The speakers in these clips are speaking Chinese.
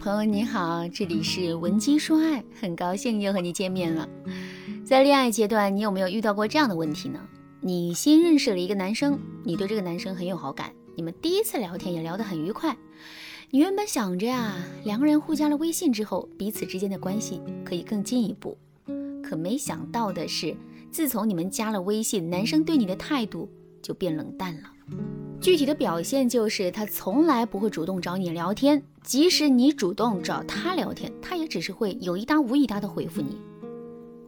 朋友你好，这里是文姬说爱，很高兴又和你见面了。在恋爱阶段，你有没有遇到过这样的问题呢？你新认识了一个男生，你对这个男生很有好感，你们第一次聊天也聊得很愉快。你原本想着呀，两个人互加了微信之后，彼此之间的关系可以更进一步。可没想到的是，自从你们加了微信，男生对你的态度就变冷淡了。具体的表现就是他从来不会主动找你聊天，即使你主动找他聊天，他也只是会有一搭无一搭的回复你。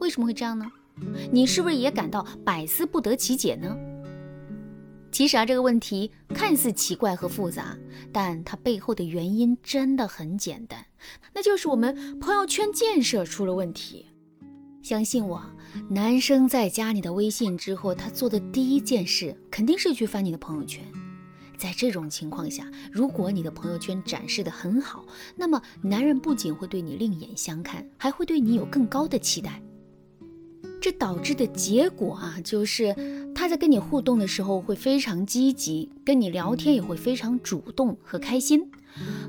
为什么会这样呢？你是不是也感到百思不得其解呢？其实啊，这个问题看似奇怪和复杂，但它背后的原因真的很简单，那就是我们朋友圈建设出了问题。相信我，男生在加你的微信之后，他做的第一件事肯定是去翻你的朋友圈。在这种情况下，如果你的朋友圈展示的很好，那么男人不仅会对你另眼相看，还会对你有更高的期待。这导致的结果啊，就是他在跟你互动的时候会非常积极，跟你聊天也会非常主动和开心。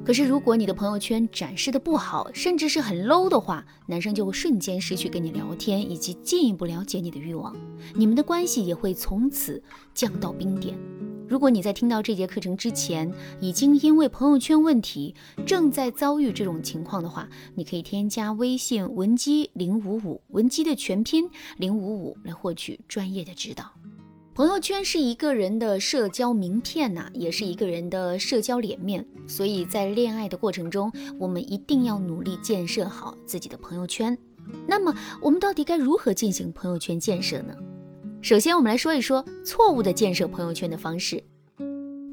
可是如果你的朋友圈展示的不好，甚至是很 low 的话，男生就会瞬间失去跟你聊天以及进一步了解你的欲望，你们的关系也会从此降到冰点。如果你在听到这节课程之前，已经因为朋友圈问题正在遭遇这种情况的话，你可以添加微信文姬零五五，文姬的全拼零五五来获取专业的指导。朋友圈是一个人的社交名片呐，也是一个人的社交脸面，所以在恋爱的过程中，我们一定要努力建设好自己的朋友圈。那么，我们到底该如何进行朋友圈建设呢？首先，我们来说一说错误的建设朋友圈的方式。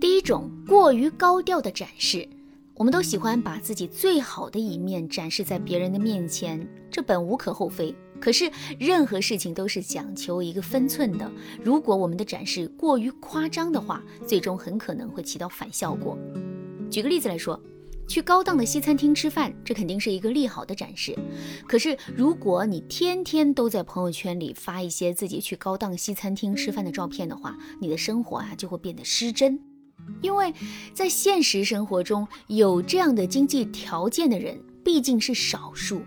第一种，过于高调的展示。我们都喜欢把自己最好的一面展示在别人的面前，这本无可厚非。可是，任何事情都是讲求一个分寸的。如果我们的展示过于夸张的话，最终很可能会起到反效果。举个例子来说。去高档的西餐厅吃饭，这肯定是一个利好的展示。可是，如果你天天都在朋友圈里发一些自己去高档西餐厅吃饭的照片的话，你的生活啊就会变得失真。因为在现实生活中，有这样的经济条件的人毕竟是少数，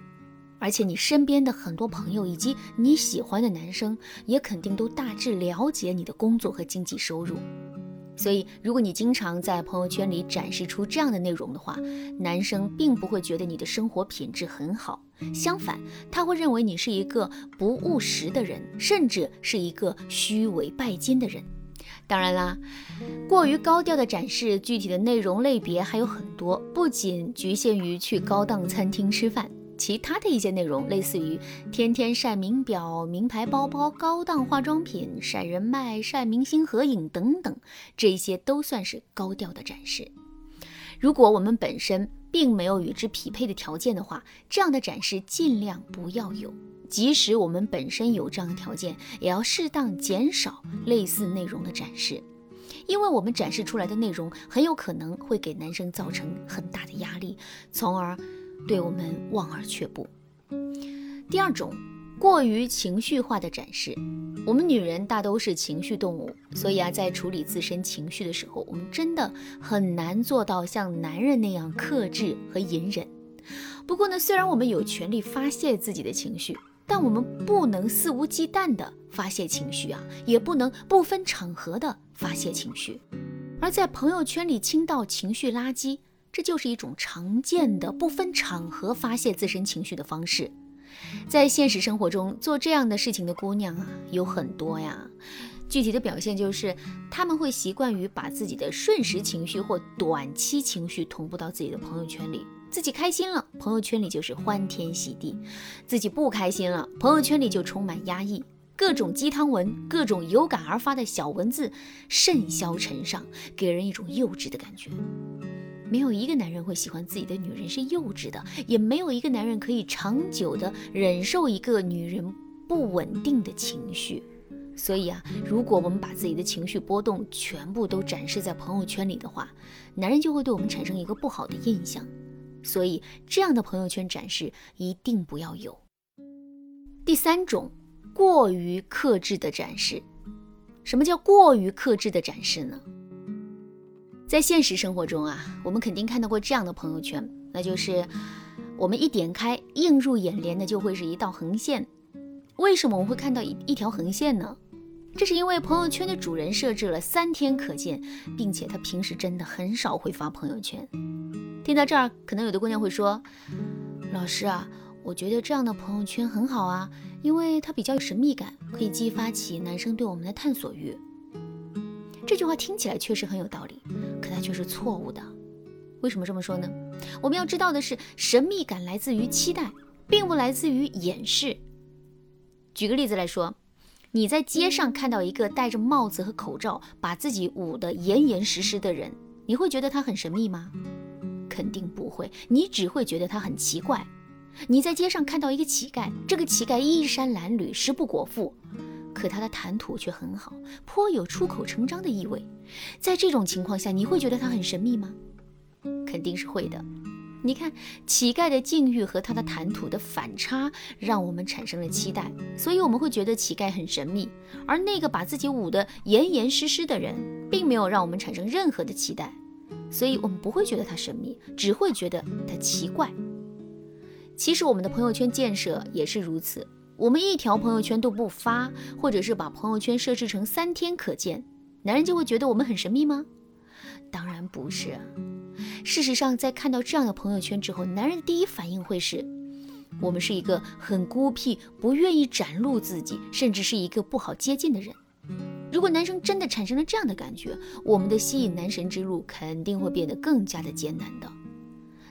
而且你身边的很多朋友以及你喜欢的男生，也肯定都大致了解你的工作和经济收入。所以，如果你经常在朋友圈里展示出这样的内容的话，男生并不会觉得你的生活品质很好，相反，他会认为你是一个不务实的人，甚至是一个虚伪拜金的人。当然啦，过于高调的展示，具体的内容类别还有很多，不仅局限于去高档餐厅吃饭。其他的一些内容，类似于天天晒名表、名牌包包、高档化妆品、晒人脉、晒明星合影等等，这些都算是高调的展示。如果我们本身并没有与之匹配的条件的话，这样的展示尽量不要有。即使我们本身有这样的条件，也要适当减少类似内容的展示，因为我们展示出来的内容很有可能会给男生造成很大的压力，从而。对我们望而却步。第二种，过于情绪化的展示。我们女人大都是情绪动物，所以啊，在处理自身情绪的时候，我们真的很难做到像男人那样克制和隐忍。不过呢，虽然我们有权利发泄自己的情绪，但我们不能肆无忌惮的发泄情绪啊，也不能不分场合的发泄情绪。而在朋友圈里倾倒情绪垃圾。这就是一种常见的不分场合发泄自身情绪的方式，在现实生活中做这样的事情的姑娘啊有很多呀。具体的表现就是，他们会习惯于把自己的瞬时情绪或短期情绪同步到自己的朋友圈里。自己开心了，朋友圈里就是欢天喜地；自己不开心了，朋友圈里就充满压抑。各种鸡汤文，各种有感而发的小文字，甚嚣尘上，给人一种幼稚的感觉。没有一个男人会喜欢自己的女人是幼稚的，也没有一个男人可以长久的忍受一个女人不稳定的情绪。所以啊，如果我们把自己的情绪波动全部都展示在朋友圈里的话，男人就会对我们产生一个不好的印象。所以，这样的朋友圈展示一定不要有。第三种，过于克制的展示。什么叫过于克制的展示呢？在现实生活中啊，我们肯定看到过这样的朋友圈，那就是我们一点开，映入眼帘的就会是一道横线。为什么我们会看到一一条横线呢？这是因为朋友圈的主人设置了三天可见，并且他平时真的很少会发朋友圈。听到这儿，可能有的姑娘会说：“老师啊，我觉得这样的朋友圈很好啊，因为它比较有神秘感，可以激发起男生对我们的探索欲。”这句话听起来确实很有道理，却是错误的。为什么这么说呢？我们要知道的是，神秘感来自于期待，并不来自于掩饰。举个例子来说。你在街上看到一个戴着帽子和口罩，把自己捂得严严实实的人，你会觉得他很神秘吗？肯定不会，你只会觉得他很奇怪。你在街上看到一个乞丐，这个乞丐衣衫褴褛，食不果腹，可他的谈吐却很好，颇有出口成章的意味。在这种情况下，你会觉得他很神秘吗？肯定是会的。你看乞丐的境遇和他的谈吐的反差，让我们产生了期待，所以我们会觉得乞丐很神秘。而那个把自己捂得严严实实的人，并没有让我们产生任何的期待，所以我们不会觉得他神秘，只会觉得他奇怪。其实我们的朋友圈建设也是如此，我们一条朋友圈都不发，或者是把朋友圈设置成三天可见，男人就会觉得我们很神秘吗？当然不是。事实上，在看到这样的朋友圈之后，男人的第一反应会是：我们是一个很孤僻、不愿意展露自己，甚至是一个不好接近的人。如果男生真的产生了这样的感觉，我们的吸引男神之路肯定会变得更加的艰难的。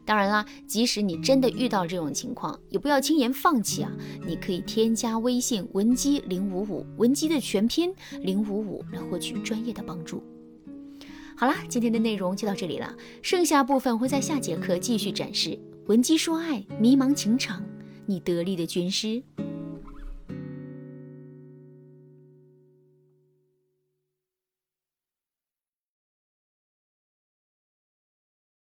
当然啦，即使你真的遇到这种情况，也不要轻言放弃啊！你可以添加微信文姬零五五，文姬的全拼零五五，来获取专业的帮助。好啦，今天的内容就到这里了，剩下部分会在下节课继续展示。文姬说爱，迷茫情场，你得力的军师。